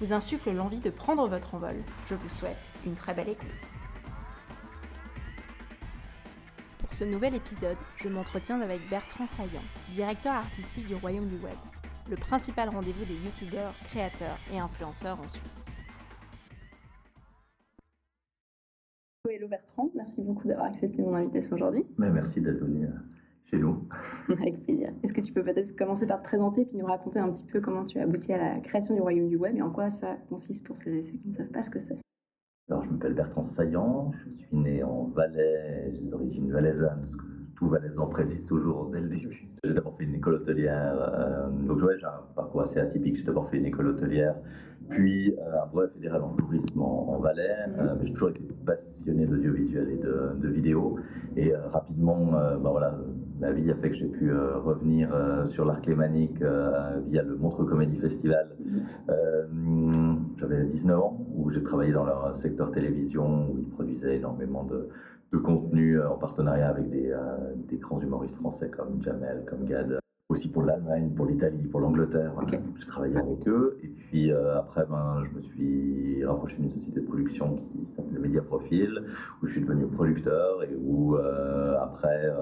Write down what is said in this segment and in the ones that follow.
vous insufflent l'envie de prendre votre envol, je vous souhaite une très belle écoute. Pour ce nouvel épisode, je m'entretiens avec Bertrand Saillant, directeur artistique du Royaume du Web, le principal rendez-vous des youtubeurs, créateurs et influenceurs en Suisse. Hello Bertrand, merci beaucoup d'avoir accepté mon invitation aujourd'hui. Mais merci d'être venu euh, chez nous. Avec plaisir. Est-ce que tu peux peut-être commencer par te présenter puis nous raconter un petit peu comment tu as abouti à la création du Royaume du Web et en quoi ça consiste pour celles et ceux qui ne savent pas ce que c'est? Alors, je m'appelle Bertrand Saillant, je suis né en Valais, j'ai des origines valaisannes, parce que tout valaisan précise toujours dès le début. J'ai d'abord fait une école hôtelière, euh, donc ouais, j'ai un parcours assez atypique. J'ai d'abord fait une école hôtelière, puis euh, un brevet fédéral en tourisme en, Valais, euh, mais j'ai toujours été passionné d'audiovisuel et de, de vidéo. Et rapidement, ben voilà, la vie a fait que j'ai pu euh, revenir euh, sur l'art lémanique euh, via le Montreux Comédie Festival. J'avais 19 ans, où j'ai travaillé dans leur secteur télévision, où ils produisaient énormément de, de contenu en partenariat avec des, des, grands humoristes français comme Jamel, comme Gad. Aussi pour l'Allemagne, pour l'Italie, pour l'Angleterre. J'ai travaillé avec eux. Et puis après, ben, je me suis rapproché d'une société de production qui s'appelle Media Profil, où je suis devenu producteur et où après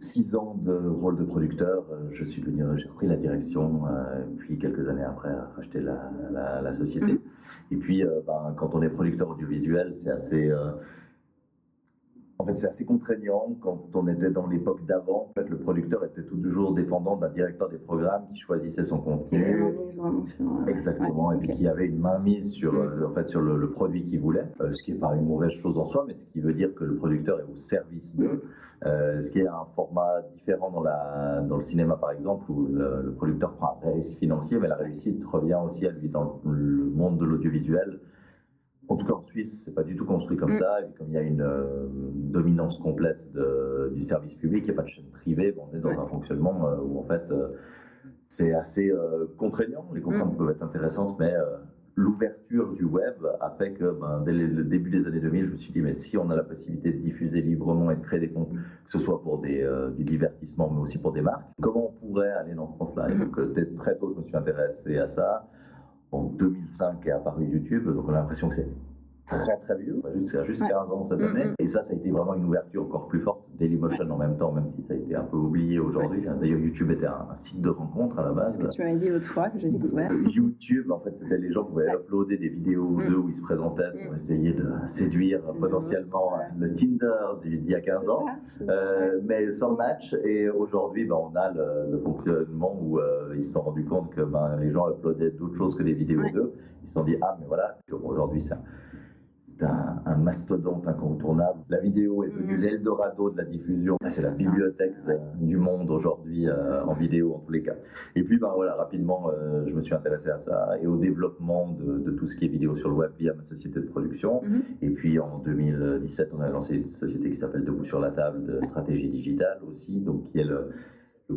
six ans de rôle de producteur, euh, je suis devenu, j'ai repris la direction, euh, puis quelques années après, racheter la, la, société. Mhm. Et puis, euh, ben, quand on est producteur audiovisuel, c'est assez en fait, c'est assez contraignant quand on était dans l'époque d'avant. En fait, le producteur était toujours dépendant d'un directeur des programmes qui choisissait son contenu. Exactement, et puis qui avait une mainmise sur, mm. euh, en fait, sur le, produit qu'il voulait, euh, ce qui n'est pas une mauvaise chose en soi, mais ce qui veut dire que le producteur est au service d'eux. Mm. Euh, ce qui est un format différent dans, la, dans le cinéma, par exemple, où le, producteur prend un risque financier, mais la réussite revient aussi à lui dans le monde de l'audiovisuel en tout cas, en Suisse, c'est pas du tout construit comme mm. ça. Et comme il y a une euh, dominance complète du service public, il n'y a pas de chaîne privée, on est dans un fonctionnement euh, où en fait euh, c'est assez contraignant. Les contraintes mm. peuvent être intéressantes, mais l'ouverture du web a fait que ben, dès le début des années 2000, je me suis dit, mais si on a la possibilité de diffuser librement et de créer des contenus, que ce soit pour des, du divertissement, mais aussi pour des marques, comment on pourrait aller dans ce sens-là? Et mm. donc, très tôt, je me suis intéressé à ça en 2005 est apparu YouTube, donc on a l'impression que c'est très très vieux, jusqu'à juste 15 ans cette année. Et ça, ça a été vraiment une ouverture encore plus forte. Dailymotion en même temps, même si ça a été un peu oublié aujourd'hui. D'ailleurs, YouTube était un, site de rencontre à la base. Que tu m'avais dit l'autre fois, que j'ai découvert. YouTube, en fait, c'était les gens qui pouvaient uploader des vidéos mm. d'eux où ils se présentaient pour mm. essayer de séduire potentiellement le Tinder d'il y a 15 ans, euh, mais sans match. Et aujourd'hui, ben, on a le, fonctionnement où euh, ils se sont rendus compte que ben, les gens uploadaient d'autres choses que des vidéos d'eux. Ils se sont dit, ah, mais voilà, aujourd'hui, ça un, mastodonte incontournable. La vidéo est devenue mm. l'Eldorado de la diffusion. C'est la bibliothèque du monde aujourd'hui euh, en vidéo en tous les cas. Et puis ben, voilà, rapidement, euh, je me suis intéressé à ça et au développement de, tout ce qui est vidéo sur le web via ma société de production. Mm-hmm. Et puis en 2017, on a lancé une société qui s'appelle Debout sur la table de stratégie digitale aussi, donc qui est le,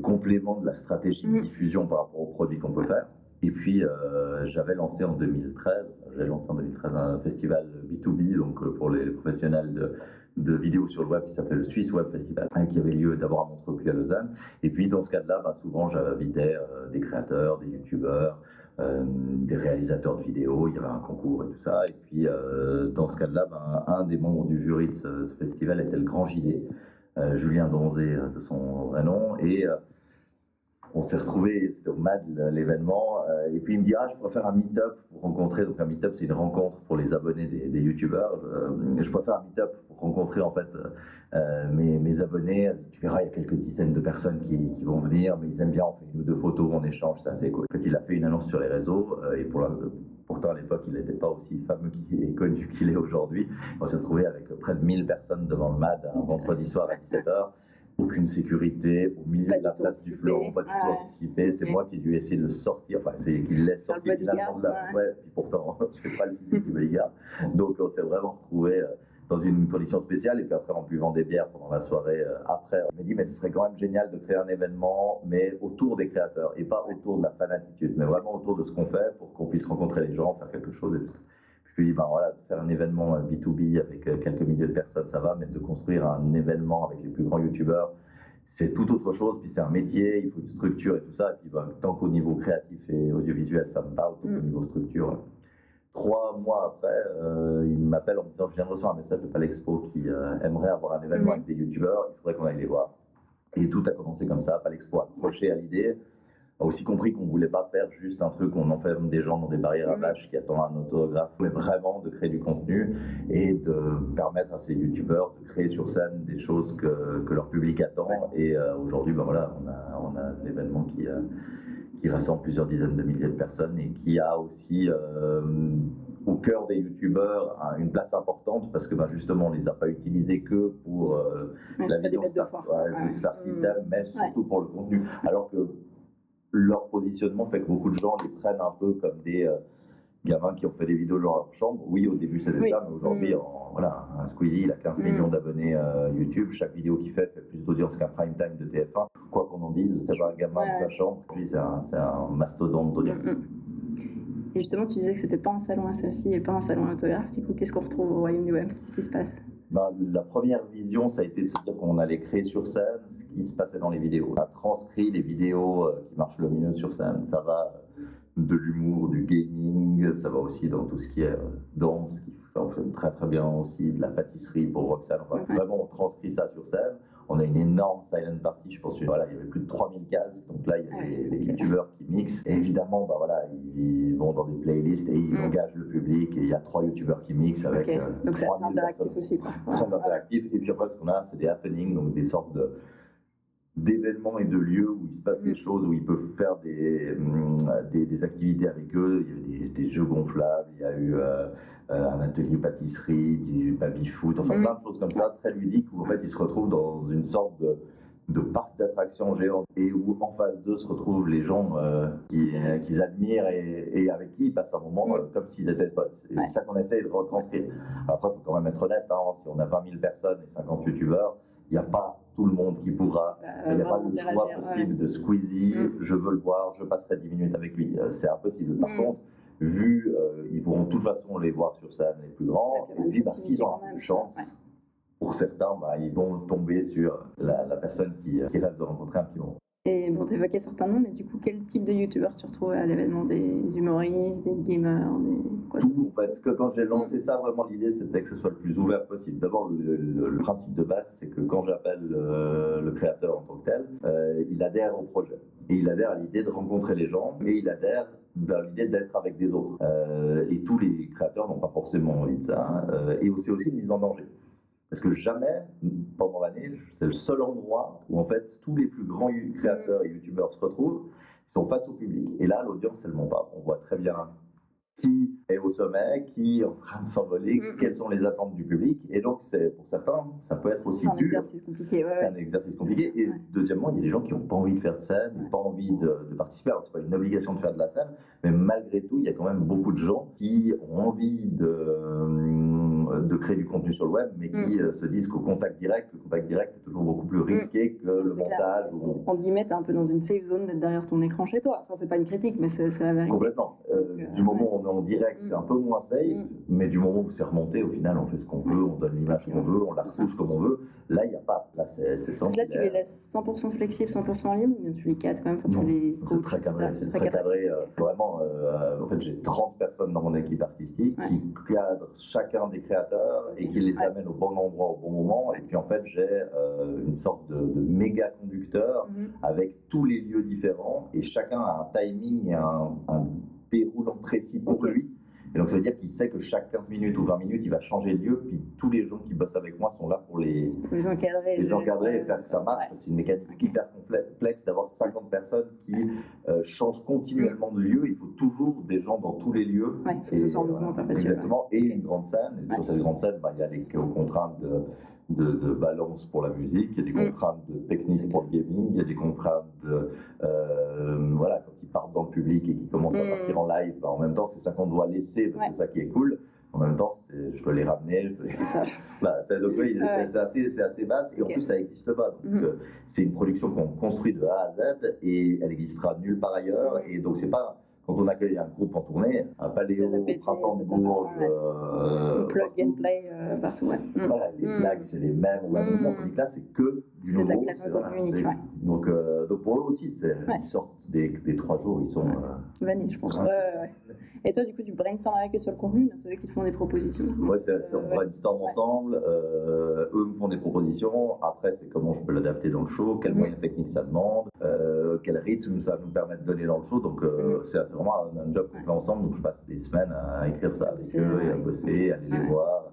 complément de la stratégie de mm. diffusion par rapport aux produits qu'on peut faire. Et puis, euh, j'avais lancé en 2013, j'ai lancé en 2013 un festival B2B, donc euh, pour les professionnels de, de vidéos sur le web qui s'appelait le Swiss Web Festival, hein, qui avait lieu d'abord à Montreux puis à Lausanne. Et puis, dans ce cadre-là, bah, souvent, j'invitais euh, des créateurs, des youtubeurs, euh, des réalisateurs de vidéos, il y avait un concours et tout ça. Et puis, euh, dans ce cadre-là, bah, un des membres du jury de ce, ce festival était le Grand Gilet, Julien Donzé de son vrai nom. Et on s'est retrouvé, c'était au MAD l'événement, euh, et puis il me dit ah je préfère un meet-up pour rencontrer, donc un meet-up c'est une rencontre pour les abonnés des, des youtubeurs, euh, je préfère un meet-up pour rencontrer en fait euh, mes, abonnés, tu verras il y a quelques dizaines de personnes qui, vont venir, mais ils aiment bien, on fait une ou deux photos, on échange, c'est assez cool. En fait il a fait une annonce sur les réseaux, et pourtant à l'époque il n'était pas aussi fameux et connu qu'il est aujourd'hui, on s'est retrouvé avec près de 1000 personnes devant le MAD un vendredi soir à 17h, aucune sécurité au milieu Pas de la place du fleuron, pas du tout anticipé. C'est moi qui ai dû essayer de le sortir, enfin, c'est qu'il laisse sortir finalement de la. Ouais, puis pourtant, je fais pas le physique du bodyguard. Donc, on s'est vraiment retrouvé dans une condition spéciale. Et puis après, en buvant des bières pendant la soirée, euh, après, on m'a dit, mais ce serait quand même génial de créer un événement, mais autour des créateurs et pas autour de la fanatitude, mais vraiment autour de ce qu'on fait pour qu'on puisse rencontrer les gens, faire quelque chose. Et tout je lui dit, ben voilà, faire un événement euh, B2B avec euh, quelques milliers de personnes, ça va, mais de construire un événement avec les plus grands youtubeurs, c'est tout autre chose. Puis c'est un métier, il faut une structure et tout ça. Et puis ben, tant qu'au niveau créatif et audiovisuel, ça me parle, tant qu'au Mm. niveau structure. Trois mois après, euh, il m'appelle en me disant Je viens de recevoir un message de Palexpo qui euh, aimerait avoir un événement Mhm. avec des youtubeurs, il faudrait qu'on aille les voir. Et tout a commencé comme ça. Palexpo a accroché à l'idée, a aussi compris qu'on voulait pas faire juste un truc où on enferme des gens dans des barrières à Mhm. vaches qui attendent un autographe, mais vraiment de créer du contenu et de permettre à ces youtubeurs de créer sur scène des choses que, que leur public attend. Et euh, aujourd'hui, ben voilà, on a, on a l'événement qui, euh, qui rassemble plusieurs dizaines de milliers de personnes et qui a aussi euh, au cœur des youtubeurs un- une place importante parce que ben, justement, on les a pas utilisés que pour euh, Ouais, la vision Star, ouais, Star Mm. System, mais surtout pour le contenu. Alors que leur positionnement fait que beaucoup de gens les prennent un peu comme des euh, gamins qui ont fait des vidéos dans leur chambre. Oui, au début c'était Oui. ça, mais aujourd'hui, Mm. en- voilà, un Squeezie, il a 15 Mm. millions d'abonnés euh, YouTube. Chaque vidéo qu'il fait fait plus d'audience qu'un prime time de TF1. Quoi qu'on en dise, c'est un gamin Ouais, de sa chambre, puis c'est un, mastodonte d'audience. Mm, mm. Et justement, tu disais que c'était pas un salon à selfie et pas un salon à autographe. Du coup, qu'est-ce qu'on retrouve au royaume du web? Qu'est-ce qui se passe? Ben, la première vision, ça a été de se dire qu'on allait créer sur scène ce qui se passait dans les vidéos. On a transcrit les vidéos euh, qui marchent le mieux sur scène. Ça va euh, de l'humour, du gaming, ça va aussi dans tout ce qui est euh, danse, qui fonctionne très très bien aussi, de la pâtisserie pour Roxane. Enfin. Vraiment, on transcrit ça sur scène. On a une énorme silent party, je pense. que, Voilà, il y avait plus de 3000 cases. Donc là, il y a Ah les, youtubeurs qui mixent. Et évidemment, bah voilà, ils vont dans des playlists et ils Mhm. engagent le public. Et il y a trois youtubeurs qui mixent avec. Ok. euh, Donc c'est assez 3000 interactif personnes aussi. Quoi. très interactif. Et puis après, ce qu'on a, c'est des happenings, donc des sortes de d'événements et de lieux où il se passe des Mm. choses, où ils peuvent faire des, hum, des, des activités avec eux. Il y a eu des, des jeux gonflables, il y a eu euh, euh, un atelier pâtisserie, du baby-foot, enfin Mm. plein de choses comme ça, très ludiques, où en fait ils se retrouvent dans une sorte de, de parc d'attractions géant et où en face d'eux se retrouvent les gens euh, euh, qu'ils admirent et, et avec qui ils passent un moment Mm. euh, comme s'ils étaient potes. Et Ouais. c'est ça qu'on essaye de retranscrire. Après, il faut quand même être honnête, hein, si on a 20 000 personnes et 50 youtubeurs, il n'y a pas tout le monde qui pourra. Il n'y a pas le choix possible de Squeezie, Mm. je veux le voir, je passerai 10 minutes avec lui. Euh, C'est impossible. Par Mm. contre, vu, euh, ils pourront de toute façon les voir sur scène les plus grands, et puis une bah, s'ils ont proximité un peu quand de même. chance, pour certains, bah, ils vont tomber sur la, la personne qui, qui rêve de rencontrer un petit moment. Et bon, t'évoquais certains noms, mais du coup, quel type de youtubeurs tu retrouves à l'événement Des humoristes, des gamers, des quoi Tout, parce que quand j'ai lancé ça, vraiment l'idée c'était que ce soit le plus ouvert possible. D'abord, le, principe de base, c'est que quand j'appelle euh, le créateur en tant que tel, euh, il adhère au projet. Et il adhère à l'idée de rencontrer les gens, et il adhère dans l'idée d'être avec des autres. Euh, et tous les créateurs n'ont pas forcément envie de ça. hein. Et c'est aussi une mise en danger. Parce que jamais, pendant l'année, c'est le seul endroit où en fait tous les plus grands créateurs et youtubeurs se retrouvent, ils sont face au public. Et là, l'audience, elle monte pas. On voit très bien qui est au sommet, qui est en train de s'envoler, quelles sont les attentes du public. Et donc, c'est pour certains, ça peut être aussi C'est un dur. exercice compliqué. Ouais, C'est un exercice compliqué. Et Ouais. deuxièmement, il y a des gens qui n'ont pas envie de faire de scène, Ouais. pas envie de, de participer. Alors, c'est pas une obligation de faire de la scène, mais malgré tout, il y a quand même beaucoup de gens qui ont envie de, de créer du contenu sur le web, mais qui Mm. euh, se disent qu'au contact direct, le contact direct est toujours beaucoup plus risqué que le clair. montage. On- En guillemets, t'es un peu dans une safe zone d'être derrière ton écran chez toi. Enfin, c'est pas une critique, mais c'est la vérité. Complètement. Euh, Donc, euh, du moment où on est en direct, Mm. c'est un peu moins safe, Mm. mais du moment où c'est remonté, au final, on fait ce qu'on veut, on donne l'image qu'on veut, on la retouche comme on veut. Là, il n'y a pas. Là, c'est que là, tu les laisses 100% flexibles, 100% en ligne, ou bien tu les cadres quand même, Non, tu les C'est très cadré, c'est très cadré. euh, vraiment, euh, en fait, j'ai 30 personnes dans mon équipe artistique Ouais. qui cadrent chacun des créateurs et qui les amènent au bon endroit au bon moment. Et puis, en fait, j'ai euh, une sorte de, de méga conducteur Mhm. avec tous les lieux différents et chacun a un timing et un, un déroulant précis pour lui. Et donc ça veut dire qu'il sait que chaque 15 minutes ou 20 minutes, il va changer de lieu, puis tous les gens qui bossent avec moi sont là pour les, encadrer. les encadrer et faire que ça marche. Ouais. C'est une mécanique hyper complexe d'avoir 50 personnes qui euh, changent continuellement de lieu. Il faut toujours des gens dans tous les lieux. Ouais, il faut que ce mouvement perpétuel, Exactement. Et une grande scène. Et sur cette grande scène, bah, il y a les contraintes de, de, de balance pour la musique, il y a des Mm. contraintes de technique pour le gaming, il y a des contraintes de. euh, voilà, quand ils partent dans le public et qu'ils commencent à Mm. partir en live, bah, en même temps, c'est ça qu'on doit laisser, parce que c'est ça qui est cool. En même temps, je peux les ramener, je peux les-. Bah, donc oui, c'est- Ouais. c'est assez, assez vaste et en plus ça n'existe pas. Donc, Mhm. euh, c'est une production qu'on construit de A à Z et elle existera nulle part ailleurs. Et donc c'est pas quand on accueille un groupe en tournée, un paléo, répété, printemps de. Bourges, euh, Plug and play euh, partout, ouais. Mm. Voilà, les Mhm. blagues c'est les mêmes moment, tandis que là c'est que du nouveau. voilà, unique, ouais. donc, euh, donc pour eux aussi, Ouais. ils sortent des, des trois jours, ils sont. Euh, Vanille, je pense. Et toi, du coup, tu brainstorm avec eux sur le contenu, mais c'est eux qui te font des propositions. Ouais, c'est, on Euh, brainstorm ensemble, euh, eux me font des propositions, après c'est comment je peux l'adapter dans le show, quels Mhm. moyens techniques ça demande, euh, quel rythme ça nous permet de donner dans le show, donc Mhm. c'est, vraiment un, job qu'on fait ensemble, donc je passe des semaines à écrire ça avec eux et à bosser, à aller les voir.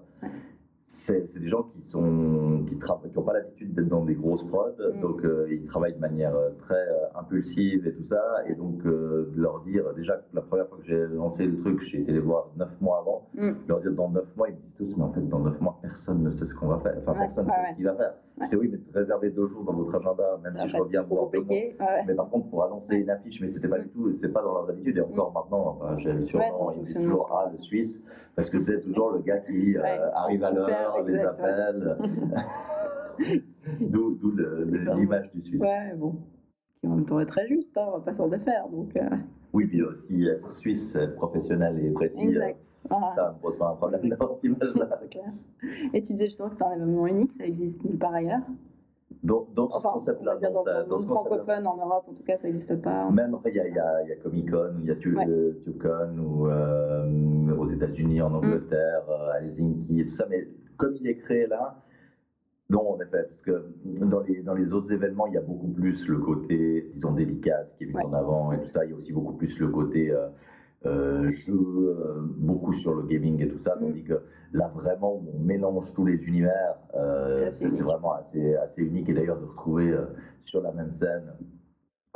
C'est, c'est des gens qui sont qui n'ont pas l'habitude d'être dans des grosses prods, Mhm. donc euh, ils travaillent de manière euh, très euh, impulsive et tout ça, et donc euh, de leur dire déjà que la première fois que j'ai lancé le truc, j'ai été les voir neuf mois avant, Mm. leur dire dans 9 mois, ils me disent tous, mais en fait, dans 9 mois, personne ne sait ce qu'on va faire. Enfin, Ouais, personne ne ouais, sait ouais. ce qu'il va faire. Dis oui, mais réservez deux jours dans votre agenda, même Ça si je reviens voir deux mois. Mais par contre, pour annoncer une affiche, mais c'était pas du tout, c'est pas dans leurs habitudes. Et encore maintenant, enfin, j'ai le surnom, ils me disent toujours. Ah, le Suisse, parce que c'est toujours le gars qui arrive à l'heure, les exact, ouais. appelle. D'où l'image du Suisse. Ouais, bon. Qui en même temps est très juste, hein, on va pas s'en défaire. Donc, euh, Oui, puis aussi, être Suisse, professionnel et précis, exact. euh, Ah, ça me pose pas un problème dans cette image-là. Et tu disais justement que c'est un événement unique, ça existe nulle part ailleurs. Dans, dans ce Enfin, on concept-là, dans, dans, dans ce francophone en Europe, en tout cas, ça n'existe pas. Même après, il y a, a- a Comic Con, il y a Tu- Ouais. euh, TubeCon, ou euh, aux États-Unis, Mm. en Angleterre, euh, à Helsinki et tout ça. Mais comme il est créé là, non, en effet, parce que dans les, dans les autres événements, il y a beaucoup plus le côté, disons, dédicace qui est mis Ouais. en avant et tout ça. Il y a aussi beaucoup plus le côté euh, euh, jeu, euh, beaucoup sur le gaming et tout ça. Mm. Tandis que là, vraiment, où on mélange tous les univers, C'est vraiment assez, assez unique. Et d'ailleurs, de retrouver sur la même scène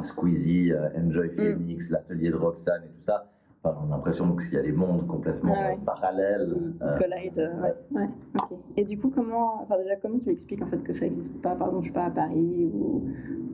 Squeezie, Enjoy Mm. Phoenix, l'atelier de Roxane et tout ça. Enfin, on a l'impression qu'il y a des mondes complètement Ah ouais. parallèles. Euh, euh, ouais. ouais, ok. Et du coup, comment, enfin déjà, comment tu expliques en fait que ça n'existe pas, par exemple, je sais pas, à Paris ou,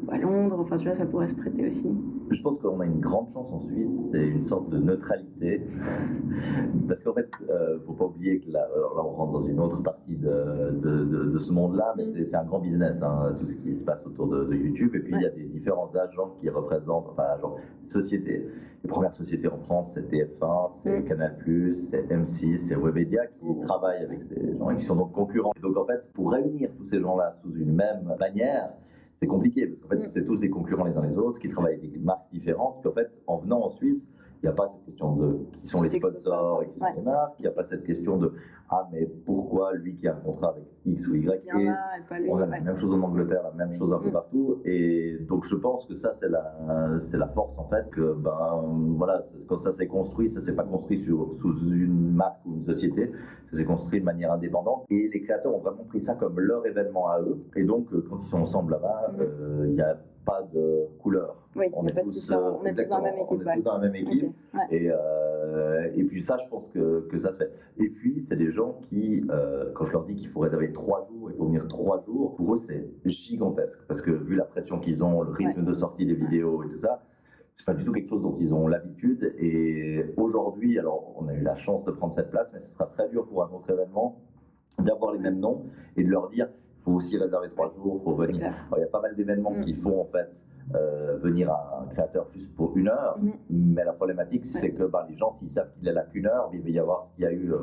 ou à Londres, enfin tu vois, ça pourrait se prêter aussi. Je pense qu'on a une grande chance en Suisse, c'est une sorte de neutralité. Parce qu'en fait, euh, faut pas oublier que là, alors là, on rentre dans une autre partie de, de, de- de ce monde-là, mais Mm. c'est- un grand business, hein, tout ce qui se passe autour de, de YouTube. Et puis, il y a des différents agents qui représentent, enfin, agents, sociétés. Les premières sociétés en France, c'est TF1, c'est Mm. Canal+, c'est M6, c'est Webedia qui travaillent avec ces gens et qui sont donc concurrents. Et donc, en fait, pour réunir tous ces gens-là sous une même bannière, c'est compliqué parce qu'en fait, Mm. c'est tous des concurrents les uns les autres qui travaillent avec des marques différentes. Puis en fait, en venant en Suisse, il n'y a pas cette question de qui sont les sponsors et qui sont Ouais. les marques. Il n'y a pas cette question de ah, mais pourquoi lui qui a un contrat avec X ou Y Il y et et on a la même chose en Angleterre, la même chose un peu Mm. partout. Et donc, je pense que ça, c'est la, c'est la force, en fait, que, ben, voilà, quand ça s'est construit, ça s'est pas construit sur, sous une marque ou une société, ça s'est construit de manière indépendante. Et les créateurs ont vraiment pris ça comme leur événement à eux. Et donc, euh, quand ils sont ensemble là-bas, Mm. euh, il n'y a pas de couleur. Oui, On est tous, tous, en- on est tous dans la même équipe. est ouais. tous dans la même équipe. Ok, ouais. Et, euh, et puis ça, je pense que, que ça se fait. Et puis, c'est des gens qui, euh, quand je leur dis qu'il faut réserver trois jours, il faut venir trois jours, pour eux, c'est gigantesque. Parce que vu la pression qu'ils ont, le rythme de sortie des vidéos et tout ça, c'est pas du tout quelque chose dont ils ont l'habitude. Et aujourd'hui, alors, on a eu la chance de prendre cette place, mais ce sera très dur pour un autre événement d'avoir les mêmes noms et de leur dire faut aussi réserver trois jours, faut venir. il y a pas mal d'événements Mm. qui font en fait euh, venir un créateur juste pour une heure, Mhm. mais la problématique c'est que bah, les gens s'ils savent qu'il est là qu'une heure, il va y avoir ce qu'il y a eu euh,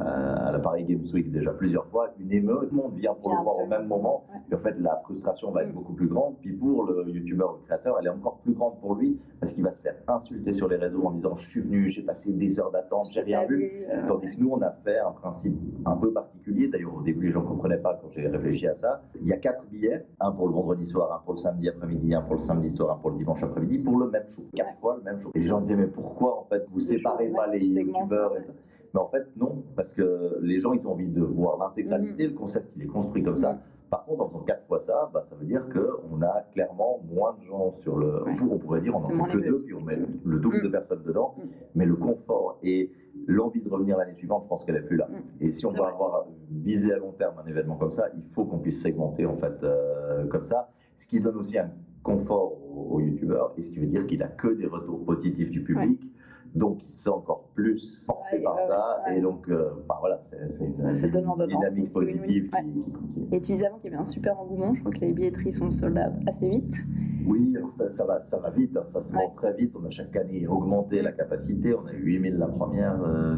euh, à la Paris Games Week déjà plusieurs fois, une émeute, tout le monde vient pour Bien le voir au même moment, Ouais. et en fait la frustration va être Mm. beaucoup plus grande, puis pour le youtubeur, le créateur, elle est encore plus grande pour lui, parce qu'il va se faire insulter sur les réseaux en disant je suis venu, j'ai passé des heures d'attente, j'ai rien vu, vu, euh, Tandis que nous, on a fait un principe un peu particulier. D'ailleurs, au début, les gens ne comprenaient pas quand j'ai réfléchi à ça. Il y a quatre billets, un pour le vendredi soir, un pour le samedi après-midi, un pour le samedi soir, un pour le dimanche après-midi, pour le même show. Quatre fois le même show. Et les gens disaient, mais pourquoi en fait vous Le séparez pas les youtubeurs Mais en fait, non, parce que les gens, ils ont envie de voir l'intégralité. Le concept, il est construit comme ça. Mhm. Par contre, en faisant quatre fois ça, bah, ça veut dire qu'on a clairement moins de gens sur le. Ouais. On pourrait dire on en fait que les deux, puis on met le double de personnes dedans. Mais le confort et l'envie de revenir l'année suivante, je pense qu'elle est plus là. Et si on veut avoir visé à long terme un événement comme ça, il faut qu'on puisse segmenter en fait euh, comme ça, ce qui donne aussi un confort aux, aux youtubeurs et ce qui veut dire qu'il a que des retours positifs du public. Donc, il se sent encore plus porté Ouais, par ouais, ça, ouais. et donc, euh, bah, voilà, c'est une, dynamique positive Ouais. qui, continue. Et tu disais avant qu'il y avait un super engouement, je crois que les billetteries sont sold out assez vite. Oui, alors ça, ça va, ça va vite, hein, ça se vend très vite. On a chaque année augmenté la capacité. On a eu 8 000 la première, euh,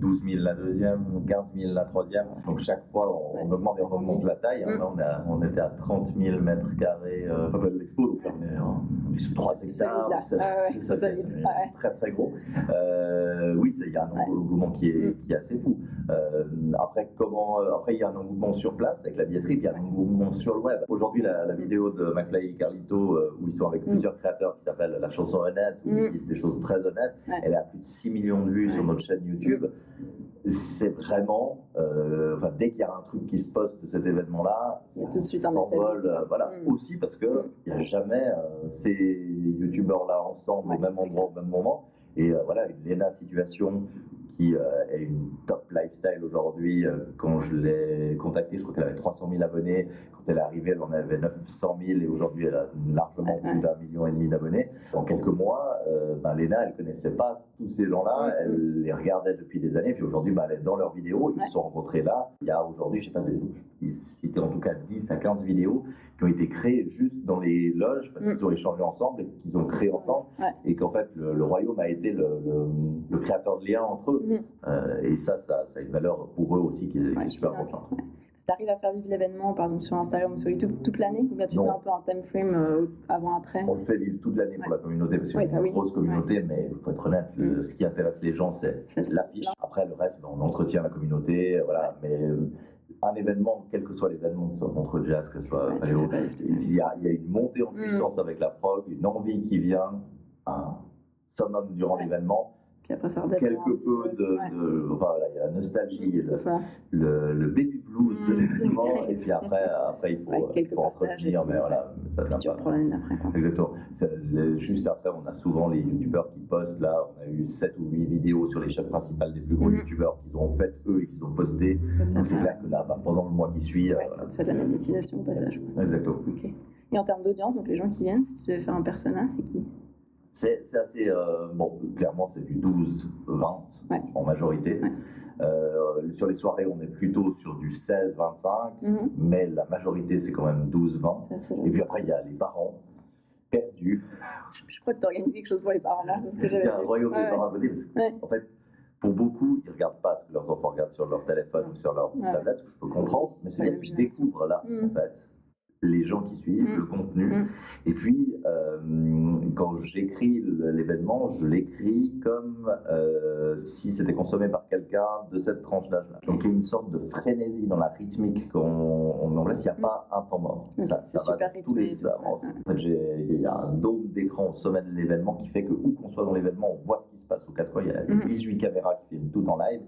12 000 la deuxième, 15 000 la troisième. Donc chaque fois, on, Ouais. on augmente et on augmente la taille. hein. Mm. Là, on, a- on était à 30 000 mètres carrés euh, de l'expo, donc là, on est, en- on est sur 3 C'est hectares. Ouais, c'est ça, c'est Ouais. très très gros. Euh, oui, il y a un Ouais. engouement qui est, Mm. qui est assez fou. Euh, après, comment, euh, après, il y a un engouement sur place avec la billetterie, puis il y a un engouement sur le web. Aujourd'hui, la, la vidéo de McFly et Carlito, où ils sont avec Mm. plusieurs créateurs, qui s'appelle La chanson honnête, où ils disent des choses très honnêtes, Ouais. elle a plus de 6 millions de vues sur notre chaîne YouTube. C'est vraiment, euh, enfin, dès qu'il y a un truc qui se poste de cet événement-là, ça s'envole, euh, voilà. Mm. Aussi parce que Mm. il n'y a jamais euh, ces youtubeurs-là ensemble au même endroit, au même moment. Et voilà, une Lena Situation qui euh, est une top lifestyle aujourd'hui. euh, quand je l'ai contactée, je crois qu'elle avait 300 000 abonnés. Quand elle est arrivée, elle en avait 900 000 et aujourd'hui, elle a largement Ouais, plus d'un million et demi d'abonnés. En quelques mois, euh, ben, Lena, elle connaissait pas tous ces gens-là. Elle les regardait depuis des années. Puis aujourd'hui, ben, elle est dans leurs vidéos. Ils se sont rencontrés là. Il y a aujourd'hui, je sais pas, des, citaient en tout cas 10 à 15 vidéos qui ont été créées juste dans les loges parce Mm. qu'ils ont échangé ensemble et qu'ils ont créé ensemble Ouais. et qu'en fait le, le royaume a été le, le- le créateur de liens entre eux. Mhm. Euh, et ça, ça, ça a une valeur pour eux aussi qui est, Ouais, super importante. Tu arrives à faire vivre l'événement, par exemple sur Instagram ou sur YouTube, toute l'année Ou bien tu Non. fais un peu un time frame euh, avant-après On le fait vivre toute l'année pour la communauté parce que c'est une oui. grosse communauté, mais il faut être honnête, Mm. ce qui intéresse les gens, c'est l'affiche. Après, le reste, ben, on entretient la communauté, voilà. Mais euh, un événement, quel que soit l'événement, que ce soit contre jazz, que ce soit Ouais, paléo, il y, a, il y a une montée en Mm. puissance avec la prog, une envie qui vient, un summum durant l'événement, Puis après ça redescend. un quelque peu de, voilà, il y a la nostalgie, le, le, le baby blues de Mm. l'événement, et puis après, après il faut, Ouais, entretenir, mais voilà, ça vient pas. l'année d'après. Exactement. Juste après, on a souvent les youtubeurs qui postent. Là, on a eu 7 ou 8 vidéos sur les chaînes principales des plus gros Mhm. youtubeurs qu'ils ont faites eux et qu'ils ont posté. Ça, Donc c'est clair que là, bah, pendant le mois qui suit, euh, ouais, ça te fait de la monétisation au passage. exactement. Et en termes d'audience, donc les gens qui viennent, si tu devais faire un persona, c'est qui? C'est assez. euh, bon, clairement, c'est du 12-20 Ouais. en majorité. Ouais. Euh, sur les soirées, on est plutôt sur du 16-25, Mhm. mais la majorité, c'est quand même 12-20. Ça, c'est- Et puis après, il y a les parents perdus. je, je crois que tu organises quelque chose pour les parents, là, que Il y a un royaume des parents que, Ouais. en fait, pour beaucoup, ils regardent pas ce que leurs enfants regardent sur leur téléphone ou sur leur tablette, ce que je peux comprendre, mais c'est qu'ils découvrent là, en fait, les gens qui suivent, Mm. le contenu. Mm. Et puis, euh, quand j'écris l'événement, je l'écris comme euh, si c'était consommé par quelqu'un de cette tranche d'âge-là. Donc, il y a une sorte de frénésie dans la rythmique qu'on on met en place. Il n'y a Mm. pas un temps mort. Ça, c'est ça va super tous les. En fait, il y a un dôme d'écran au sommet de l'événement qui fait que où qu'on soit dans l'événement, on voit ce qui se passe aux quatre coins. Il y a Mhm. 18 caméras qui filment tout en live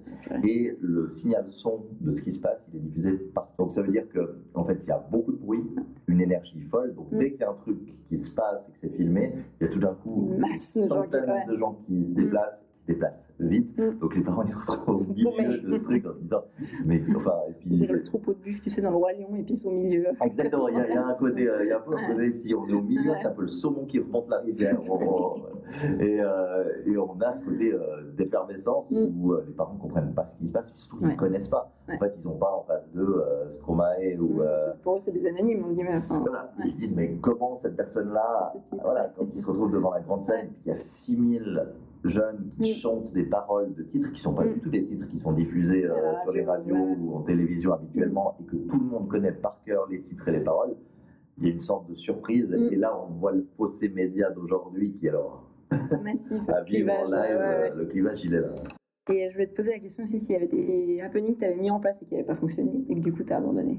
et le signal son de ce qui se passe, il est diffusé partout. Donc ça veut dire que en fait, il y a beaucoup de bruit, une énergie folle. Donc Mhm. dès qu'il y a un truc qui se passe et que c'est filmé, il y a tout d'un coup Une masse de gens qui- centaines ouais. de gens qui se déplacent, se déplacent vite. Mhm. Donc les parents ils se retrouvent au milieu de ce truc en se disant mais enfin et puis C'est le troupeau de buffles, tu sais, dans le roi lion, et puis ils sont au milieu. Exactement, il y, a, il y a un côté, euh, il y a un peu un Ouais. côté, si on est au milieu, Ouais. c'est un peu le saumon qui remonte la rivière. Et, euh, et on a ce côté euh, d'effervescence Mm. où euh, les parents ne comprennent pas ce qui se passe, surtout qu'ils Ouais. ne connaissent pas. Ouais. En fait, ils n'ont pas en face d'eux euh, Stromae ou. Mmh, euh, Pour eux, c'est des anonymes, on dit même. enfin, voilà. ouais. Ils se disent, mais comment cette personne-là, voilà, quand ils se retrouvent devant la grande scène, Ouais. et puis il y a 6000 jeunes qui Mm. chantent des paroles de titres qui ne sont pas Mm. du tout des titres qui sont diffusés euh, sur les radio, radios ouais. ou en télévision habituellement et que tout le monde connaît par cœur les titres et les paroles. Il y a une sorte de surprise Mm. et là on voit le fossé média d'aujourd'hui qui alors massif, à vivre en clivage, live, ouais, ouais. euh, le clivage il est là. Et je voulais te poser la question aussi s'il y avait des happenings que tu avais mis en place et qui n'avaient pas fonctionné et que du coup tu as abandonné.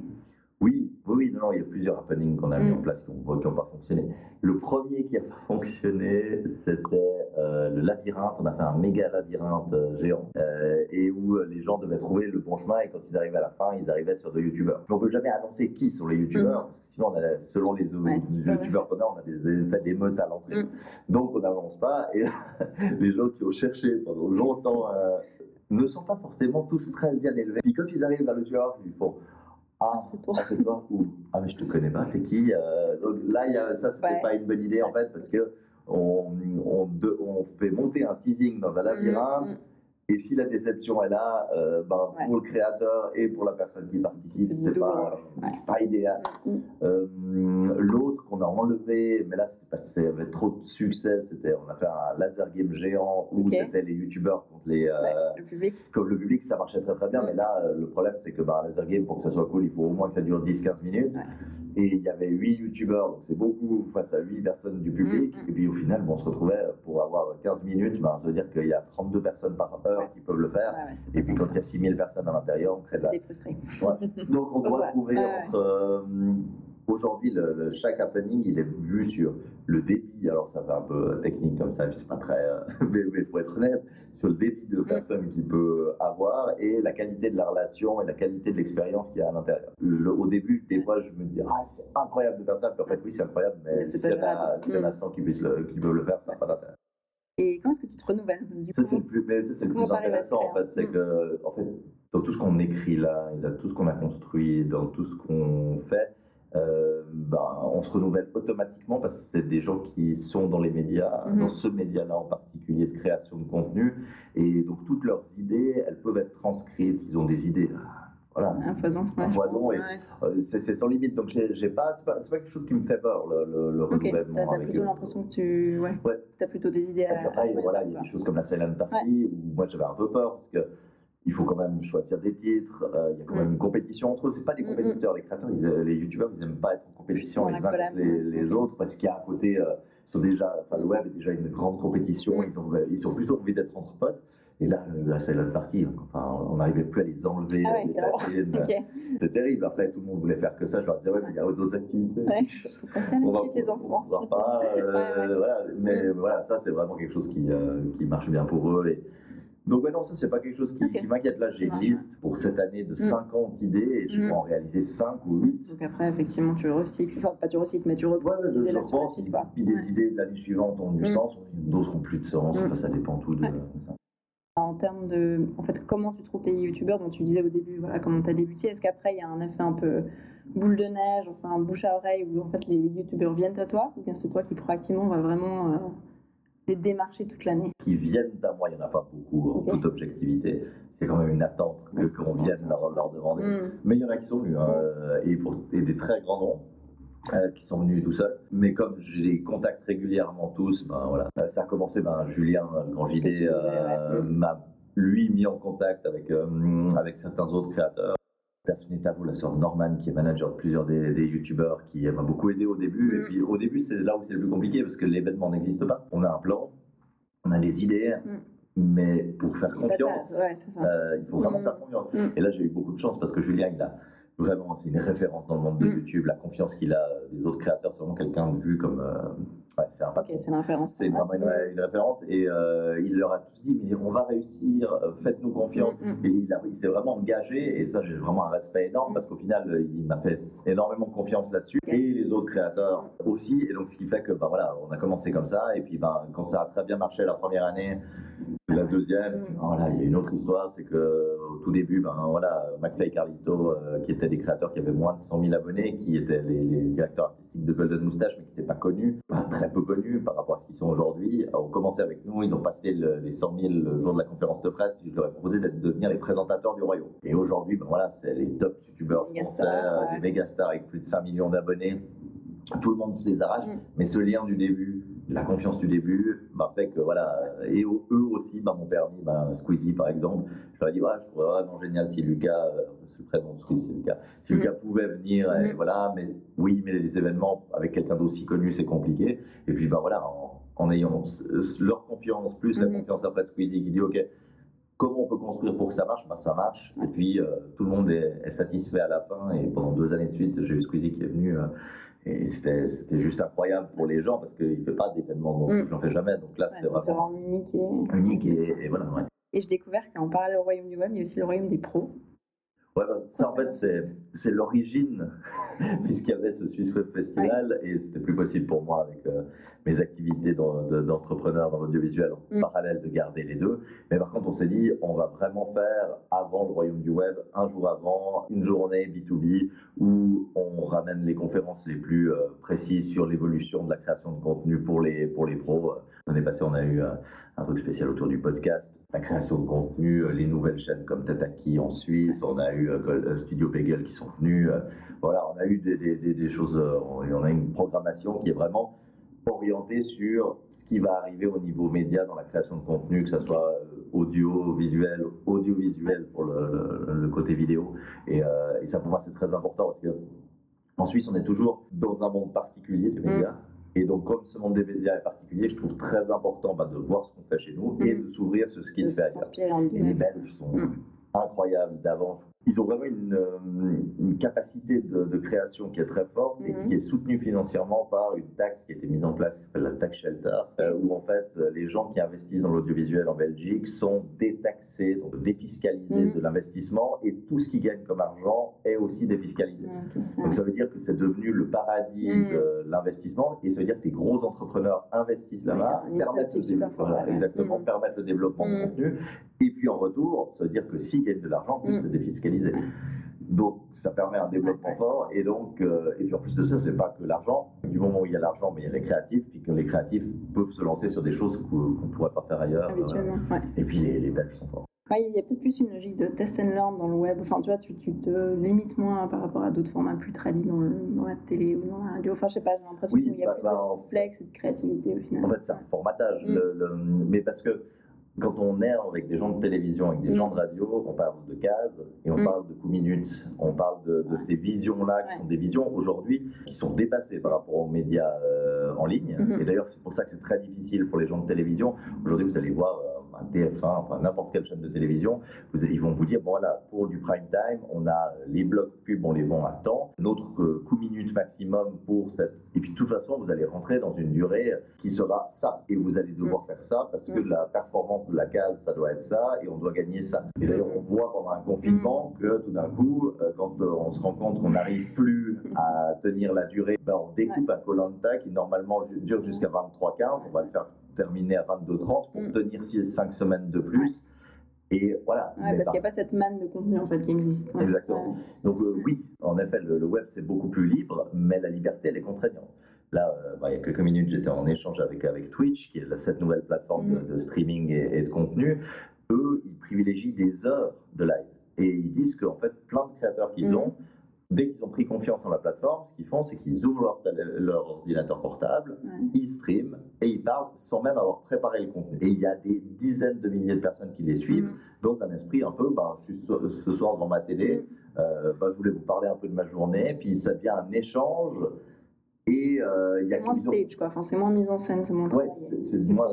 Oui, oui, non, il y a plusieurs happenings qu'on a mis Mm. en place qui n'ont pas fonctionné. Le premier qui n'a pas fonctionné, c'était euh, le labyrinthe. On a fait un méga labyrinthe euh, géant euh, et où les gens devaient trouver le bon chemin et quand ils arrivaient à la fin, ils arrivaient sur deux youtubeurs. Mais on peut jamais annoncer qui sont les youtubeurs parce que sinon, on a, selon les Mm. Ouais, youtubeurs qu'on a, on a des effets d'émeutes à l'entrée. Mm. Donc on n'avance pas et les gens qui ont cherché pendant longtemps ne sont pas forcément tous très bien élevés. Puis quand ils arrivent à le tueur, ils font ah, c'est toi. Ah, c'est toi ou Ah, mais je te connais pas, t'es qui Euh, Donc là, y a, ça, c'était Ouais. pas une bonne idée en fait, parce que on, on, de- on fait monter un teasing dans un labyrinthe. Mm, mm. Et si la déception est là, euh, ben, Ouais. pour le créateur et pour la personne qui participe, C'est pas, ouais. pas idéal. Mm, mm. Euh, L'autre qu'on a enlevé, mais là c'était parce qu'il y avait trop de succès, c'était on a fait un laser game géant où c'était les youtubeurs contre les euh, le public. comme le public, ça marchait très très bien, Mm. mais là le problème c'est que bah, un laser game pour que ça soit cool, il faut au moins que ça dure 10-15 minutes. Et il y avait 8 youtubeurs, donc c'est beaucoup face à 8 personnes du public. Mm, mm. Et puis au final, bon, on se retrouvait pour avoir 15 minutes, ben, ça veut dire qu'il y a 32 personnes par heure Ouais. qui peuvent le faire. Ouais, ouais, c'est Et puis quand il y a 6000 personnes à l'intérieur, on crée de la frustré. donc on doit trouver entre euh, aujourd'hui chaque happening il est vu sur le débit. Alors ça fait un peu technique comme ça, je sais pas très, euh, mais il faut être honnête sur le débit de personnes qu'il peut avoir et la qualité de la relation et la qualité de l'expérience qu'il y a à l'intérieur. Au début, des fois, je me dis ah c'est incroyable de faire ça. Puis en fait oui c'est incroyable, mais Mais c'est s'il y, en a- grave. s'il y en a Mm. 100 qui, le- qui le faire, ça n'a pas d'intérêt. Et comment est-ce que tu te renouvelles Du Ça, c'est le plus, mais ça, c'est le plus intéressant, en fait. C'est Mm. que, en fait, dans tout ce qu'on écrit là, et dans tout ce qu'on a construit, dans tout ce qu'on fait, euh, ben, on se renouvelle automatiquement parce que c'est des gens qui sont dans les médias, Mhm. dans ce média-là en particulier de création de contenu. Et donc, toutes leurs idées, elles peuvent être transcrites. Ils ont des idées. Voilà. un foison. Un foison, et- ouais. Euh, C'est sans limite. Donc, j'ai pas, c'est pas, quelque chose qui me fait peur, le, le, le Ok, renouvellement. t'as plutôt l'impression que tu. Ouais. Ouais. T'as plutôt des idées à. après, à- voilà, il y a des choses comme la silent party où moi j'avais un peu peur parce que il faut quand même choisir des titres. euh, il y a quand Mm. même une compétition entre eux. C'est pas des Mm, compétiteurs, les créateurs, ils, euh, les youtubeurs, ils aiment pas être en compétition les uns contre les, autres parce qu'il y a à côté, euh, sont déjà, enfin le web est déjà une grande compétition. Mm. Ils ont, ils ont plutôt envie d'être entre potes. Et là, euh, la silent party, enfin, on n'arrivait plus à les enlever. Ah ouais. C'était terrible. Après, tout le monde voulait faire que ça. Je leur disais, ouais, mais il y a d'autres activités. Ouais. Faut passer à la On va- suite, les enfants. on pas, euh, Ouais, voilà, mais Mm. voilà, ça c'est vraiment quelque chose qui, euh, qui marche bien pour eux. Et... Donc ouais, non, ça c'est pas quelque chose qui, Ok. qui m'inquiète. Là, j'ai une liste pour cette année de 50 idées et je Mm. peux en réaliser 5 ou 8. Donc après, effectivement, tu recycles. Enfin, pas tu recycles, mais tu reprends Ouais, je, je là sur la pense, suite, quoi. puis des Ouais. idées de l'année suivante ont du Mm. sens, d'autres ont plus de sens, Mm. Enfin, ça dépend tout de... En termes de. En fait, comment tu trouves tes youtubeurs dont tu disais au début, voilà, comment tu as débuté Est-ce qu'après, il y a un effet un peu boule de neige, enfin, bouche à oreille, où en fait les youtubeurs viennent à toi Ou bien c'est toi qui proactivement va vraiment euh, les démarcher toute l'année Qui viennent à moi, il n'y en a pas beaucoup, en toute objectivité. C'est quand même une attente que qu'on vienne leur, leur demander. Mm. Mais il y en a qui sont venus, hein, euh, et, pour- et des très grands noms. euh, qui sont venus tout seuls. Mais comme je les contacte régulièrement tous, ben voilà. Euh, ça a commencé, ben, Julien, le grand JD, euh, m'a lui mis en contact avec, avec certains autres créateurs. Daphné Tavo, la sœur de Norman, qui est manager de plusieurs des, des youtubeurs, qui m'a beaucoup aidé au début. Mm. Et puis au début, c'est là où c'est le plus compliqué parce que l'événement n'existe pas. On a un plan, on a des idées, Mm. mais pour faire confiance, Ouais, euh, il faut vraiment Mm. faire confiance. Mm. Et là, j'ai eu beaucoup de chance parce que Julien, il a vraiment, c'est une référence dans le monde de Mm. YouTube. La confiance qu'il a euh, des autres créateurs, c'est vraiment quelqu'un de vu comme. euh, ouais, c'est un Ok, patron. c'est une référence. C'est vraiment une, référence. Et euh, il leur a tous dit Mais on va réussir, euh, faites-nous confiance. Mm, mm. Et il, s'est vraiment engagé, et ça, j'ai vraiment un respect énorme Mm. parce qu'au final, euh, il m'a fait énormément confiance là-dessus, et les autres créateurs aussi. Et donc, ce qui fait que, ben voilà, on a commencé comme ça, et puis, ben, quand ça a très bien marché la première année, la deuxième, Mm. voilà, il y a une autre histoire, c'est que au tout début, ben voilà, McFly et Carlito, euh, qui étaient des créateurs qui avaient moins de 100 000 abonnés, qui étaient les, les directeurs artistiques de Golden Moustache, mais qui n'étaient pas connus, pas très peu connus par rapport à ce qu'ils sont aujourd'hui, ont commencé avec nous, ils ont passé le- les 100 000 le jour de la conférence de presse, puis je leur ai proposé de devenir les présentateurs du royaume. Et aujourd'hui, ben voilà, c'est les top youtubeurs français, euh, des méga stars avec plus de 5 millions d'abonnés. Tout le monde se les arrache, Mm. mais ce lien du début, la confiance du début, bah, fait que voilà, et eux aussi bah, m'ont permis, bah, Squeezie par exemple, je leur ai dit, ouais, je trouverais vraiment génial si Lucas, le prénom de Squeezie, c'est Lucas, si Mm. Lucas pouvait venir, et Mm. voilà, mais oui, mais les événements avec quelqu'un d'aussi connu, c'est compliqué. Et puis, bah voilà, en, en ayant leur confiance, plus la Mhm. confiance après de Squeezie qui dit, ok, comment on peut construire pour que ça marche? Bah, Ça marche. Et puis, euh, tout le monde est, est satisfait à la fin. Et pendant deux années de suite, j'ai eu Squeezie qui est venu. euh, et c'était c'était juste incroyable pour les gens parce qu'il ne fait pas d'événements, donc Mm. il n'en fait jamais. Donc là, Ouais, c'était vraiment unique. Et... unique. Et, et voilà, ouais. Et j'ai découvert qu'en parallèle au royaume du web, il y a aussi le royaume des pros. Ouais, ça en fait c'est l'origine, puisqu'il y avait ce Swiss Web Festival et c'était plus possible pour moi avec euh, mes activités d'entrepreneur dans l'audiovisuel en mm. parallèle de garder les deux. Mais par contre, on s'est dit, on va vraiment faire avant le royaume du web, un jour avant, une journée B2B où on ramène les conférences les plus euh, précises sur l'évolution de la création de contenu pour les, pour les pros. L'année passée, on a eu euh, un truc spécial autour du podcast la création de contenu, les nouvelles chaînes comme Tataki en Suisse, on a eu euh, Studio Bagel qui sont venus. voilà, on a eu des, des, des choses, on a une programmation qui est vraiment orienté sur ce qui va arriver au niveau média dans la création de contenu, que ce soit euh, audio, visuel, audiovisuel pour le, côté vidéo. Et, euh, ça, pour moi, c'est très important parce que en Suisse, on est toujours dans un monde particulier des médias. Mm. Et donc, comme ce monde des médias est particulier, je trouve très important bah, de voir ce qu'on fait chez nous et mm. de s'ouvrir sur ce qui se fait ailleurs. Et les Belges sont mm. incroyables d'avance ils ont vraiment une, euh, capacité de, création qui est très forte et mhm. qui est soutenue financièrement par une taxe qui a été mise en place, qui s'appelle la taxe shelter, euh, où en fait les gens qui investissent dans l'audiovisuel en Belgique sont détaxés, donc défiscalisés mhm. de l'investissement et tout ce qu'ils gagnent comme argent est aussi défiscalisé. Donc ça veut dire que c'est devenu le paradis mhm. de l'investissement et ça veut dire que des gros entrepreneurs investissent là-bas, permettent, le, exactement, permettent le développement de contenu et puis en retour, ça veut dire que s'ils gagnent de l'argent, plus c'est défiscalisé. Donc ça permet un développement fort et donc euh, et puis en plus de ça c'est pas que l'argent du moment où il y a l'argent mais il y a les créatifs puis que les créatifs peuvent se lancer sur des choses qu'on ne pourrait pas faire ailleurs euh, et puis les, les Belges sont forts il y a peut-être plus une logique de test and learn dans le web. Enfin, tu vois, tu, tu te limites moins par rapport à d'autres formats plus tradis dans, dans, la télé ou dans la radio. Enfin, je sais pas, j'ai l'impression qu'il y a bah, plus bah, de flex et de créativité au final. En fait, c'est un formatage. Mm. Le, mais parce que quand on est avec des gens de télévision, avec des mm. gens de radio, on parle de cases et on mm. parle de coups minutes, on parle de, ces visions-là qui sont des visions aujourd'hui qui sont dépassées par rapport aux médias euh, en ligne. Mm-hmm. Et d'ailleurs, c'est pour ça que c'est très difficile pour les gens de télévision. Aujourd'hui, vous allez voir euh, TF1, enfin n'importe quelle chaîne de télévision, ils vont vous dire bon voilà, pour du prime time, on a les blocs pubs, on les vend à temps, notre euh, coût minute maximum pour cette. Et puis de toute façon, vous allez rentrer dans une durée qui sera ça. Et vous allez devoir mm. faire ça parce que mm. la performance de la case, ça doit être ça et on doit gagner ça. Et d'ailleurs, on voit pendant un confinement mm. que tout d'un coup, euh, quand euh, on se rend compte qu'on n'arrive plus à tenir la durée, ben, on découpe un Colanta qui normalement dure jusqu'à 23h15, on va le faire terminer à 22-30 pour mm. tenir 5 semaines de plus. Et voilà. parce qu'il n'y a pas cette manne de contenu en fait qui existe. Exactement. Donc euh, oui, en effet, le, web c'est beaucoup plus libre, mais la liberté elle est contraignante. Là, euh, bah, il y a quelques minutes, j'étais en échange avec, avec Twitch, qui est cette nouvelle plateforme de, mm. streaming et, de contenu. Eux, ils privilégient des heures de live. Et ils disent qu'en fait, plein de créateurs qu'ils mm. ont, dès qu'ils ont pris confiance en la plateforme, ce qu'ils font, c'est qu'ils ouvrent leur, ordinateur portable, ils streament et ils parlent sans même avoir préparé le contenu. Et il y a des dizaines de milliers de personnes qui les suivent mm. dans un esprit un peu, ben, je suis ce soir devant ma télé, mm. euh, ben, je voulais vous parler un peu de ma journée, puis ça devient un échange. Et euh, il y a moins stage, quoi. Enfin, c'est moins mise en scène, c'est moins. Ouais, c'est moins.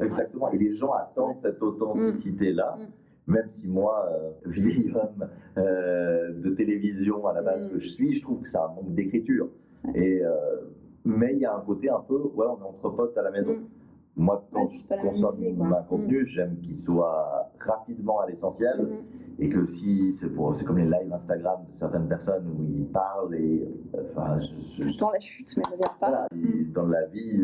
Exactement. Et les gens attendent cette authenticité-là. Mm même si moi, euh, vieil homme euh, de télévision à la base mm. que je suis, je trouve que ça manque d'écriture. Et euh, mais il y a un côté un peu, ouais, on est entre potes à la maison. Mm. Moi, quand je consomme un contenu, mm. j'aime qu'il soit rapidement à l'essentiel et que si c'est pour c'est comme les lives Instagram de certaines personnes où ils parlent et enfin je, dans la chute mais ne pas. dans la vie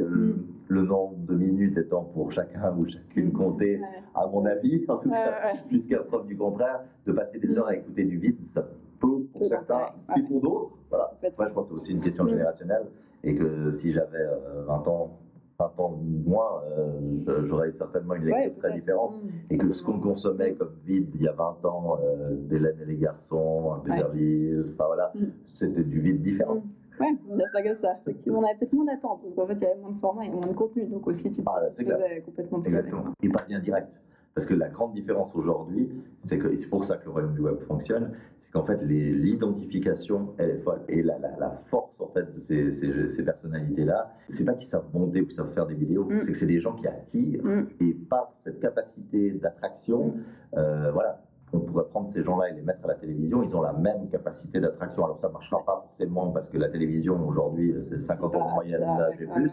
le nombre de minutes étant pour chacun ou chacune compté, à mon avis, en tout cas, jusqu'à preuve du contraire, de passer des heures à écouter du vide, ça peut pour certains, et pour d'autres, voilà. Moi, je pense que c'est aussi une question générationnelle, et que si j'avais 20 euh, ans, 20 ans moins, euh, j'aurais certainement une lecture très différente. Et que ce qu'on consommait comme vide il y a 20 ans, euh, d'Hélène et les garçons, Beverly enfin voilà, mm. c'était du vide différent. Mm. Ouais, on dire ça comme ça. Effectivement, on avait peut-être moins d'attente, parce qu'en fait, il y avait moins de formats et moins de contenu. Donc aussi, tu ah, faisais complètement Exactement. Et pas bien direct. Parce que la grande différence aujourd'hui, c'est que, et c'est pour ça que le royaume du web fonctionne, qu'en fait, l'identification, elle est folle. Et la, la, force, en fait, de ces, ces, ces personnalités-là, c'est pas qu'ils savent monter ou qu'ils savent faire des vidéos, mm. c'est que c'est des gens qui attirent. Mm. Et par cette capacité d'attraction, mm. euh, voilà, on pourrait prendre ces gens-là et les mettre à la télévision, ils ont la même capacité d'attraction. Alors ça ne marchera pas forcément parce que la télévision aujourd'hui c'est 50 ans de moyenne d'âge et plus,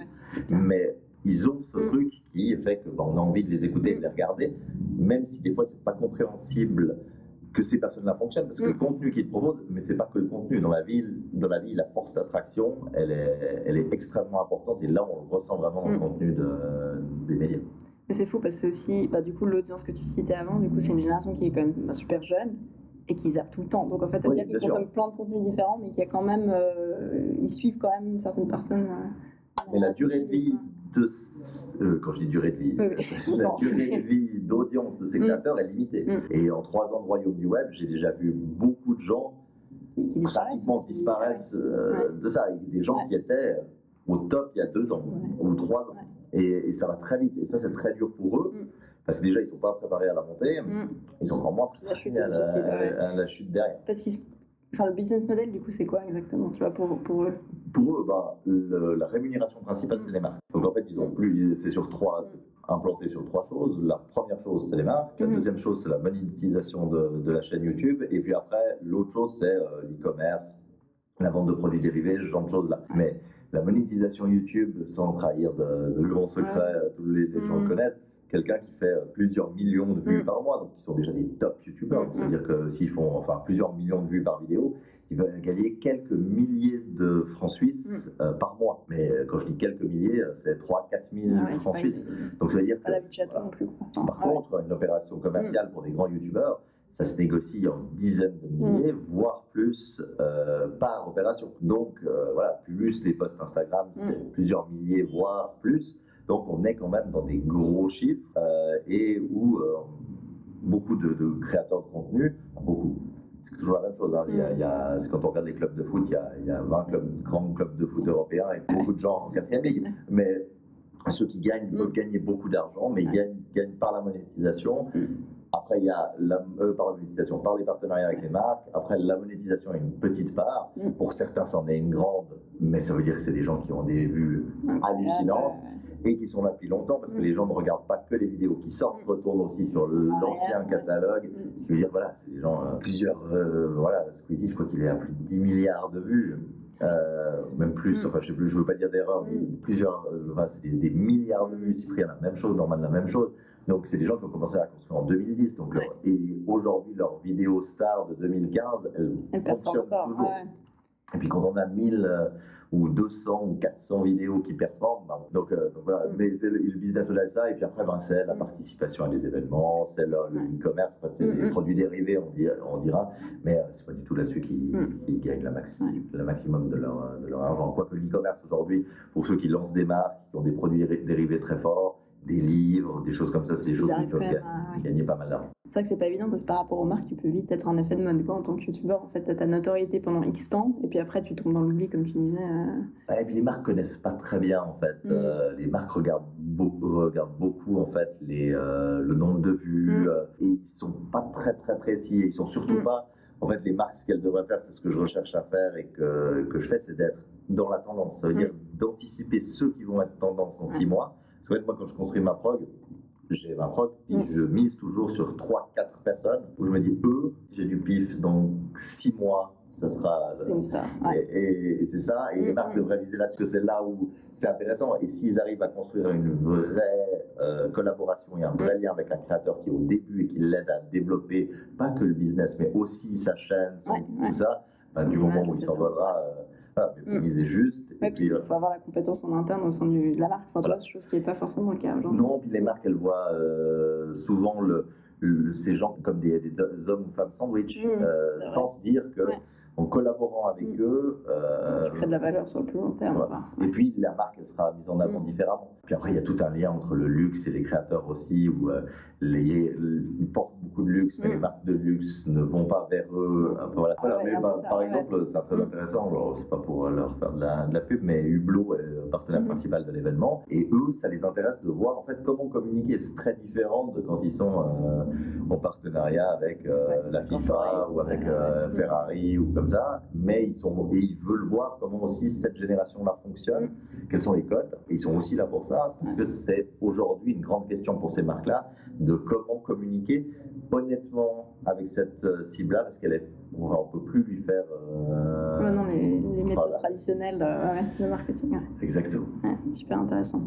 mais ils ont ce truc qui fait qu'on a envie de les écouter, de les regarder, même si des fois c'est pas compréhensible que ces personnes-là fonctionnent. Parce que le Mm. contenu qu'ils proposent, mais c'est pas que le contenu. Dans la vie, dans la, vie la force d'attraction, elle est, elle est extrêmement importante. Et là, on le ressent vraiment dans le Mm. contenu de- des médias. Mais c'est fou parce que c'est aussi, bah, du coup, l'audience que tu citais avant, du coup, c'est une génération qui est quand même bah, super jeune et qui zappe tout le temps. Donc en fait, Oui, c'est-à-dire qu'ils bien sûr. consomment plein de contenus différents, mais qu'il y a quand même, euh, ils suivent quand même certaines personnes. euh, Mais la durée de vie de. euh, quand je dis durée de vie, Oui, la durée de vie d'audience de ces Mm. créateurs est limitée. Mm. Et en trois ans de royaume du web, j'ai déjà vu beaucoup de gens qui, qui disparaissent. pratiquement qui- disparaissent euh, de ça. Des gens Ouais. qui étaient au top il y a deux ans Ouais. ou trois ans. Et, et ça va très vite. Et ça, c'est très dur pour eux. Mm. Parce que déjà, ils ne sont pas préparés à la montée. Mm. Ils sont encore moins La chute préparés à la, à la chute derrière. Parce qu'ils, se- enfin, le business model, du coup, c'est quoi exactement, tu vois, pour, pour eux? Pour eux, le- la rémunération principale, Mm. c'est les marques. Donc en fait, ils ont Mm. plus, c'est sur trois, implanté sur trois choses. La première chose, c'est les marques. La Mhm. deuxième chose, c'est la monétisation de, de la chaîne YouTube. Et puis après, l'autre chose, c'est euh, l'e-commerce, la vente de produits dérivés, ce genre de choses-là. Mais la monétisation YouTube, sans trahir de, de grands secrets, Ouais. euh, tous les, les gens le connaissent, quelqu'un qui fait euh, plusieurs millions de vues Mhm. par mois, donc qui sont déjà des top YouTubeurs. Mhm. C'est-à-dire que s'ils font enfin plusieurs millions de vues par vidéo, il va gagner quelques milliers de francs suisses Mm. euh, par mois. Mais euh, quand je dis quelques milliers, c'est 3-4 000 Ah ouais, c'est francs pas suisses. une- Donc ça veut dire que voilà. non plus. par Ah ouais. contre, une opération commerciale pour des grands youtubeurs, ça se négocie en dizaines de milliers, voire plus euh, par opération. Donc euh, voilà, plus les posts Instagram, c'est plusieurs milliers, voire plus. Donc on est quand même dans des gros chiffres euh, et où euh, beaucoup de, de créateurs de contenu, beaucoup, c'est toujours la même chose. hein. Il y a- il y a- c'est quand on regarde les clubs de foot, il y a, il y a 20 clubs, grands clubs de foot européens et beaucoup de gens en quatrième ligue. Mais ceux qui gagnent Mm. peuvent gagner beaucoup d'argent, mais ils gagnent, gagnent par la monétisation. Mm. Après, il y a la, euh, par la monétisation, par les partenariats avec les marques. Après, la monétisation est une petite part. Mm. Pour certains, c'en est une grande, mais ça veut dire que c'est des gens qui ont des vues hallucinantes. Et qui sont là depuis longtemps parce que Mm. les gens ne regardent pas que les vidéos qui sortent, Mm. retournent aussi sur l'ancien catalogue. Mm. Ce qui veut dire, voilà, c'est des gens, euh, plusieurs, euh, voilà, Squeezie, je crois qu'il est à plus de 10 milliards de vues. Euh, même plus, enfin je sais plus, je veux pas dire d'erreur, mais plusieurs, euh, enfin, c'est des, des milliards de vues. Cyprien, la même chose, Norman, la même chose. Donc c'est des gens qui ont commencé à construire en 2010. Donc leur- et aujourd'hui, leur vidéo star de 2015, elle, Elle fonctionne toujours. ouais. Et puis quand on a 1000 euh, ou 200 ou 400 vidéos qui performent, ben, donc, euh, donc voilà, Mm. mais c'est le, le business model ça, et puis après ben, c'est la Mm. participation à des événements, c'est le, e-commerce, c'est des mm. produits dérivés on, dit- on dira, mais euh, c'est pas du tout là-dessus qu'ils Mm. qu'ils gagnent la maxi- maximum de leur, de leur argent. Quoique l'e-commerce aujourd'hui, pour ceux qui lancent des marques, qui ont des produits déri- dérivés très forts, des livres, des choses comme ça, c'est des choses qui peuvent à- gagner pas mal d'argent. C'est vrai que c'est pas évident parce que par rapport aux marques, tu peux vite être un effet de mode. Quoi. En tant que youtubeur, en fait, t'as ta notoriété pendant X temps et puis après, tu tombes dans l'oubli, comme tu disais. euh. Et puis les marques connaissent pas très bien en fait. Mm. Euh, les marques regardent beaucoup, regardent beaucoup en fait les, euh, le nombre de vues Mm. et ils sont pas très très précis. Et ils sont surtout Mm. pas. En fait, les marques, ce qu'elles devraient faire, c'est ce que je recherche à faire et que, que je fais, c'est d'être dans la tendance. Ça veut dire d'anticiper ceux qui vont être tendance en six mois. Parce que moi, quand je construis ma prog, j'ai ma prog, puis Mm. je mise toujours sur 3-4 personnes où je me dis, eux, j'ai du pif, dans six mois, ça sera C'est une star. Ouais. et, c'est ça, et les Mm, marques mm. devraient viser là-dessus, parce que c'est là où c'est intéressant. Et s'ils arrivent à construire une vraie euh, collaboration et un vrai lien avec un créateur qui est au début et qui l'aide à développer pas que le business, mais aussi sa chaîne, son- Ouais, ouais. tout ça, bah, du moment où il s'envolera, euh, voilà, mais Mm. juste. Ouais, puis puis, euh, il faut avoir la compétence en interne au sein du, de la marque. Enfin, tu Voilà. vois, chose qui n'est pas forcément le cas aujourd'hui. non, puis les marques, elles voient euh, souvent le, le- ces gens comme des, des hommes ou femmes sandwich, Mm, euh, sans se dire que Ouais. en collaborant avec Mm. eux, Tu crées de la valeur sur le plus long terme. Et puis la marque, elle sera mise en avant Mm. différemment. Puis après, il y a tout un lien entre le luxe et les créateurs aussi, où euh, les, ils portent beaucoup de luxe, mais Mm. les marques de luxe ne vont pas vers eux. Un peu, voilà. Voilà, ouais, mais, un bah, peu ça, par ouais. exemple, c'est très Mm. intéressant, alors, c'est pas pour leur faire de la, de la pub, mais Hublot est le partenaire Mm. principal de l'événement, et eux, ça les intéresse de voir en fait comment communiquer. C'est très différent de quand ils sont euh, en partenariat avec euh, Ouais, la FIFA ou avec Mm. Ferrari ou comme ça, mais ils sont et ils veulent voir comment aussi cette génération-là fonctionne quels sont les codes. Et ils sont aussi là pour ça, parce que c'est aujourd'hui une grande question pour ces marques-là, de comment communiquer honnêtement avec cette euh, cible-là, parce qu'elle est on ne peut plus lui faire. Euh, non, les, les méthodes traditionnelles de marketing. Exactement. super intéressant.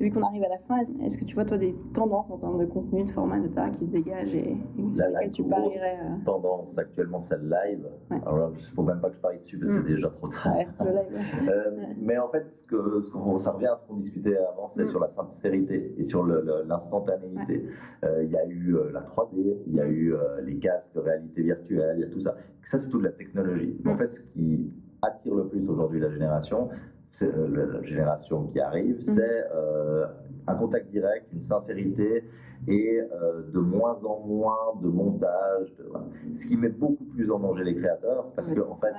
Et vu qu'on arrive à la fin, est-ce que tu vois, toi, des tendances en termes de contenu, de format, etc., qui se dégagent et, et la, la tu parierais euh... tendance actuellement, c'est le live. Alors, il ne faut même pas que je parie dessus parce que c'est mm. déjà trop tard. le live, euh, mais en fait, ce que, ce qu'on, ça revient à ce qu'on discutait avant, c'est mm. sur la sincérité et sur l'instantanéité. Euh, il y a eu euh, la 3D, il y a eu les casques de réalité virtuelle, il y a tout ça. Ça, c'est toute la technologie. En mm. fait, ce qui attire le plus aujourd'hui la génération, euh, la génération qui arrive, mm. c'est euh, un contact direct, une sincérité et euh, de moins en moins de montage, ce qui met beaucoup plus en danger les créateurs parce qu'en en fait,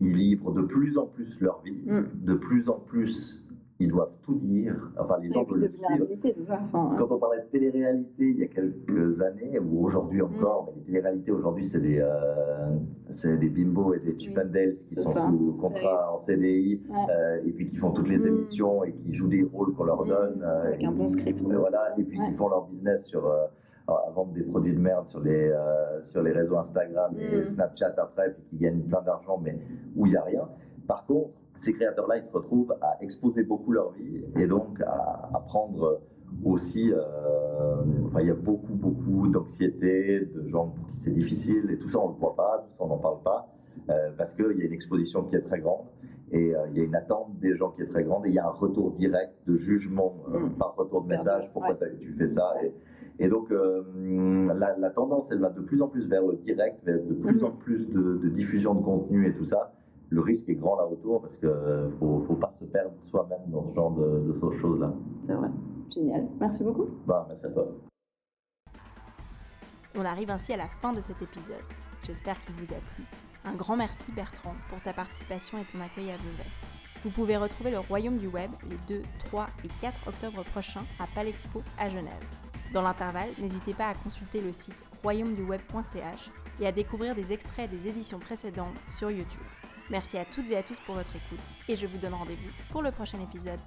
ils livrent de plus en plus leur vie, mm. de plus en plus ils doivent tout dire. Enfin, les gens doivent le Ça, hein. Quand on parlait de télé-réalité il y a quelques années, ou aujourd'hui encore, mm. mais les télé-réalités aujourd'hui, c'est des, euh, des bimbos et des chip and dales qui sont sous contrat en CDI euh, et puis qui font toutes les mm. émissions et qui jouent des rôles qu'on leur mm. donne. Euh, Avec un bon script. voilà, et puis qui font leur business sur à vendre des produits de merde sur les, sur les réseaux Instagram et Snapchat après, puis qui gagnent plein d'argent, mais où il n'y a rien. Par contre, ces créateurs-là, ils se retrouvent à exposer beaucoup leur vie et donc à, prendre aussi, euh, enfin, il y a beaucoup, beaucoup d'anxiété, de gens pour qui c'est difficile et tout ça, on ne le voit pas, tout ça, on n'en parle pas, euh, parce qu'il y a une exposition qui est très grande et euh, il y a une attente des gens qui est très grande et il y a un retour direct de jugement mm. par retour de message, pourquoi tu fais ça et, et donc, la, tendance, elle va de plus en plus vers le direct, vers de plus mm. en plus de, de diffusion de contenu et tout ça le risque est grand là autour parce qu'il ne faut, faut, pas se perdre soi-même dans ce genre de, de choses-là. C'est vrai. Génial. Merci beaucoup. Bah, merci à toi. On arrive ainsi à la fin de cet épisode. J'espère qu'il vous a plu. Un grand merci Bertrand pour ta participation et ton accueil à Vevey. Vous pouvez retrouver le Royaume du Web les 2, 3 et 4 octobre prochains à Palexpo à Genève. Dans l'intervalle, n'hésitez pas à consulter le site royaumeduweb.ch et à découvrir des extraits des éditions précédentes sur YouTube. Merci à toutes et à tous pour votre écoute et je vous donne rendez-vous pour le prochain épisode.